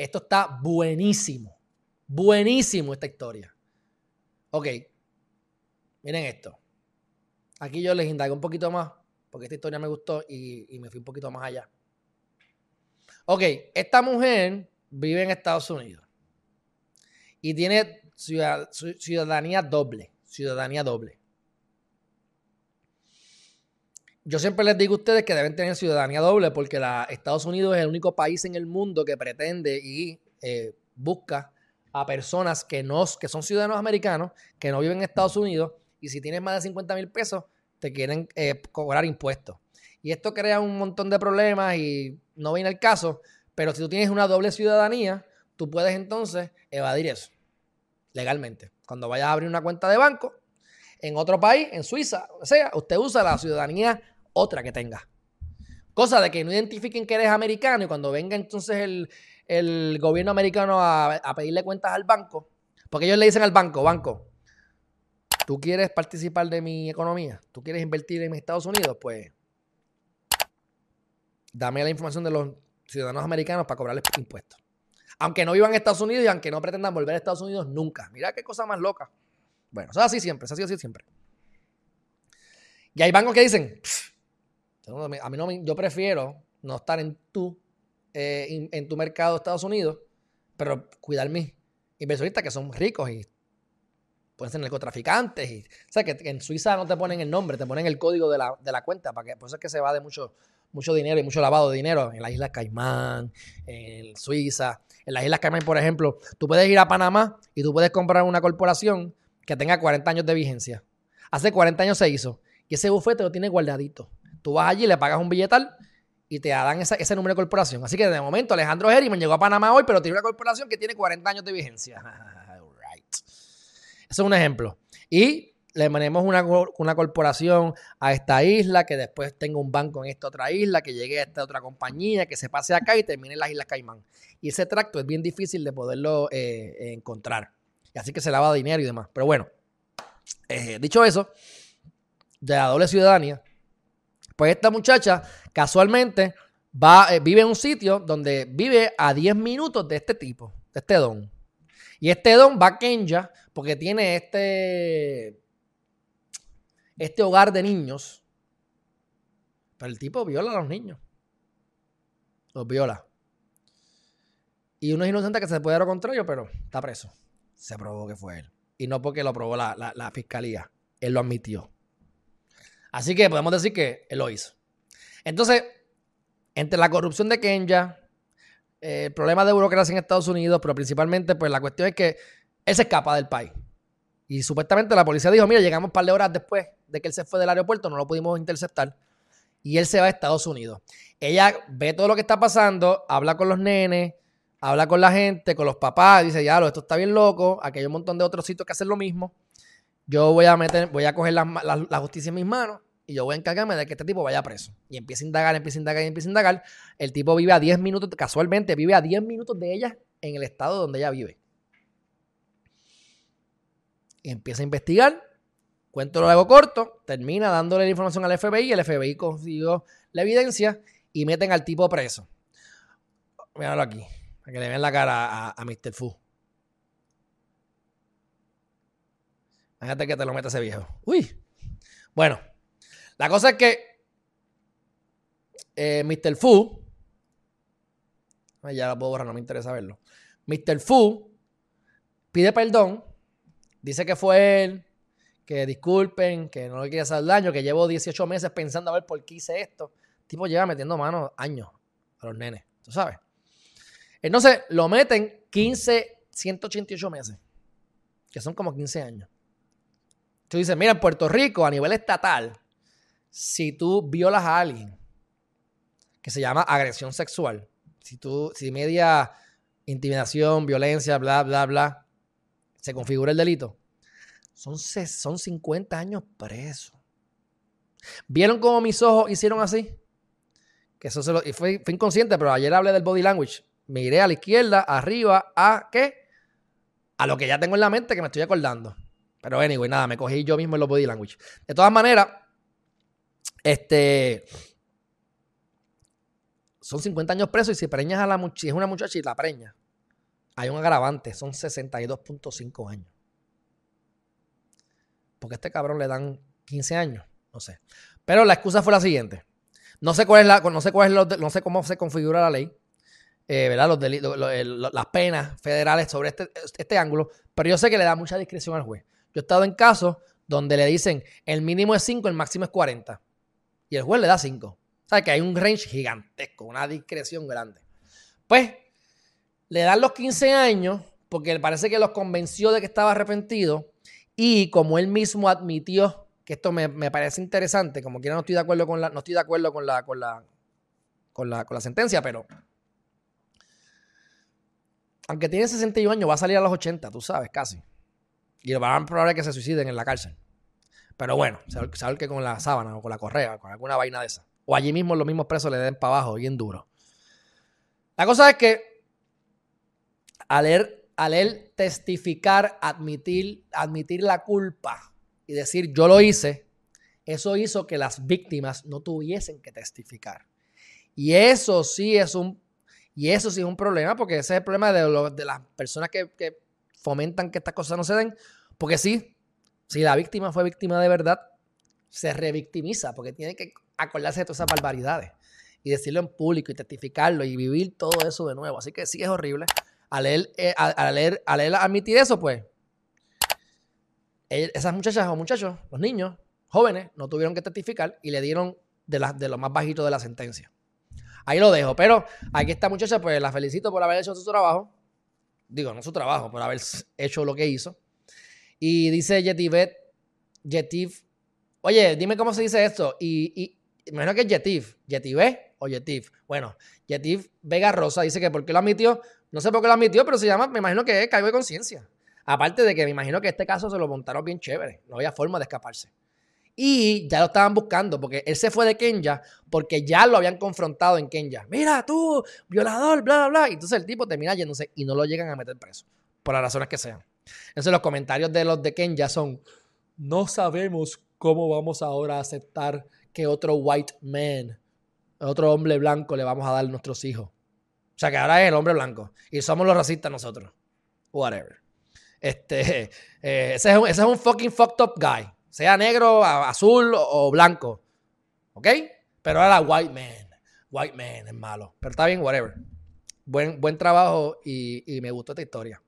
Esto está buenísimo. Buenísimo esta historia. Ok. Miren esto. Aquí yo les indago un poquito más, porque esta historia me gustó y, me fui un poquito más allá. Ok, esta mujer vive en Estados Unidos y tiene ciudadanía doble. Ciudadanía doble. Yo siempre les digo a ustedes que deben tener ciudadanía doble porque la, Estados Unidos es el único país en el mundo que pretende y eh, busca a personas que, no, que son ciudadanos americanos, que no viven en Estados Unidos y si tienes más de 50 mil pesos, te quieren eh, cobrar impuestos. Y esto crea un montón de problemas y no viene el caso, pero si tú tienes una doble ciudadanía, tú puedes entonces evadir eso legalmente. Cuando vayas a abrir una cuenta de banco en otro país, en Suiza, o sea, usted usa la ciudadanía otra que tenga. Cosa de que no identifiquen que eres americano y cuando venga entonces el, gobierno americano a, a pedirle cuentas al banco, porque ellos le dicen al banco, banco, ¿Tú quieres participar de mi economía? ¿Tú quieres invertir en Estados Unidos? Pues dame la información de los ciudadanos americanos para cobrarles impuestos. Aunque no vivan en Estados Unidos y aunque no pretendan volver a Estados Unidos nunca. Mira qué cosa más loca. Bueno, eso es así siempre, eso ha sido así siempre. Y hay bancos que dicen, a mí no yo prefiero no estar en tu, eh, en tu mercado de Estados Unidos, pero cuidar mis inversionistas que son ricos y pueden ser narcotraficantes. Y, o sea, que, en Suiza no te ponen el nombre, te ponen el código de la, cuenta. Para que, por eso es que se va de mucho, mucho dinero y mucho lavado de dinero en las Islas Caimán, en Suiza. En las Islas Caimán, por ejemplo, tú puedes ir a Panamá y tú puedes comprar una corporación que tenga 40 años de vigencia. Hace 40 años se hizo. Y ese bufete lo tiene guardadito. Tú vas allí, le pagas un billetal y te dan ese número de corporación. Así que de momento Alejandro me llegó a Panamá hoy, pero tiene una corporación que tiene 40 años de vigencia. Ese es un ejemplo. Y le ponemos una, una, corporación a esta isla, que después tenga un banco en esta otra isla, que llegue a esta otra compañía, que se pase acá y termine en las Islas Caimán. Y ese tracto es bien difícil de poderlo eh, encontrar. Así que se lava dinero y demás. Pero bueno, eh, dicho eso, de la doble ciudadanía, pues esta muchacha casualmente va, eh, vive en un sitio donde vive a 10 minutos de este tipo, de este don. Y este don va a Kenya porque tiene este, este hogar de niños. Pero el tipo viola a los niños. Los viola. Y uno es inocente que se puede dar lo contrario, pero está preso. Se probó que fue él. Y no porque lo probó la, la fiscalía. Él lo admitió. Así que podemos decir que él lo hizo. Entonces, entre la corrupción de Kenya, eh, problemas de burocracia en Estados Unidos, pero principalmente, pues la cuestión es que él se escapa del país. Y supuestamente la policía dijo, mira, llegamos un par de horas después de que él se fue del aeropuerto, no lo pudimos interceptar. Y él se va a Estados Unidos. Ella ve todo lo que está pasando, habla con los nenes, habla con la gente, con los papás, dice, ya, esto está bien loco, aquí hay un montón de otros sitios que hacen lo mismo. Yo voy a meter, voy a coger la justicia en mis manos y yo voy a encargarme de que este tipo vaya preso. Y empieza a indagar, empieza a indagar, empieza a indagar. El tipo vive a 10 minutos, casualmente vive a 10 minutos de ella en el estado donde ella vive. Y empieza a investigar. Cuento lo hago corto, termina dándole la información al FBI, el FBI consiguió la evidencia y meten al tipo preso. Míralo aquí, para que le vean la cara a, a Mr. Fu. Fíjate que te lo mete ese viejo. Uy. Bueno, la cosa es que eh, Mr. Fu, ya lo puedo borrar, no me interesa verlo. Mr. Fu pide perdón, dice que fue él, que disculpen, que no le quiere hacer daño, que llevo 18 meses pensando a ver por qué hice esto. El tipo lleva metiendo manos años a los nenes, tú sabes. Entonces lo meten 15, 188 meses, que son como 15 años. Tú dices, mira, en Puerto Rico, a nivel estatal, si tú violas a alguien, que se llama agresión sexual, si tú, si media intimidación, violencia, bla, bla, bla, se configura el delito, son, son 50 años presos. ¿Vieron cómo mis ojos hicieron así? Que eso se lo, y fue, inconsciente, pero ayer hablé del body language. Miré a la izquierda, arriba, a qué? A lo que ya tengo en la mente que me estoy acordando. Pero anyway, nada, me cogí yo mismo en los body language. De todas maneras, este. Son 50 años presos y si preñas a la muchacha, si es una muchacha y la preña, hay un agravante, son 62.5 años. Porque a este cabrón le dan 15 años, no sé. Pero la excusa fue la siguiente. No sé cuál es la, no sé cuál es no sé cómo se configura la ley, eh, ¿verdad? Los delitos, las penas federales sobre este, este ángulo, pero yo sé que le da mucha discreción al juez. Yo he estado en casos donde le dicen el mínimo es 5, el máximo es 40. Y el juez le da 5. O sea que hay un range gigantesco, una discreción grande. Pues le dan los 15 años porque parece que los convenció de que estaba arrepentido y como él mismo admitió que esto me, parece interesante, como quiera no estoy de acuerdo con la, no estoy de acuerdo con la, con la, con la, con la sentencia, pero aunque tiene 61 años, va a salir a los 80, tú sabes, casi. Y lo a probable que se suiciden en la cárcel. Pero bueno, sabe que con la sábana o con la correa, con alguna vaina de esa. O allí mismo los mismos presos le den para abajo, bien duro. La cosa es que al él, al él testificar, admitir, admitir la culpa y decir yo lo hice, eso hizo que las víctimas no tuviesen que testificar. Y eso sí es un, y eso sí es un problema, porque ese es el problema de, de las personas que, que, fomentan que estas cosas no se den, porque sí, si la víctima fue víctima de verdad, se revictimiza, porque tiene que acordarse de todas esas barbaridades y decirlo en público y testificarlo y vivir todo eso de nuevo. Así que sí es horrible. Al él, eh, al, leer, al él admitir eso, pues esas muchachas o muchachos, los niños, jóvenes, no tuvieron que testificar y le dieron de, de lo más bajito de la sentencia. Ahí lo dejo. Pero aquí esta muchacha, pues la felicito por haber hecho su trabajo. Digo, no su trabajo, por haber hecho lo que hizo. Y dice Yetivet, Yetiv. Oye, dime cómo se dice esto. Y, y imagino que Yetiv. Yetivet o Yetiv. Bueno, Yetiv Vega Rosa dice que por qué lo admitió. No sé por qué lo admitió, pero se llama, me imagino que es cargo de conciencia. Aparte de que me imagino que este caso se lo montaron bien chévere. No había forma de escaparse. Y ya lo estaban buscando porque él se fue de Kenya porque ya lo habían confrontado en Kenya. Mira, tú, violador, bla, bla, bla. Y entonces el tipo termina yéndose y no lo llegan a meter preso. Por las razones que sean. Entonces los comentarios de los de Kenya son, no sabemos cómo vamos ahora a aceptar que otro white man, otro hombre blanco le vamos a dar a nuestros hijos. O sea que ahora es el hombre blanco. Y somos los racistas nosotros. Whatever. Este, eh, ese, es un, fucking fucked up guy. Sea negro, azul o blanco. ¿Ok? Pero ahora white man. White man es malo. Pero está bien, whatever. Buen, buen trabajo y, y me gustó esta historia.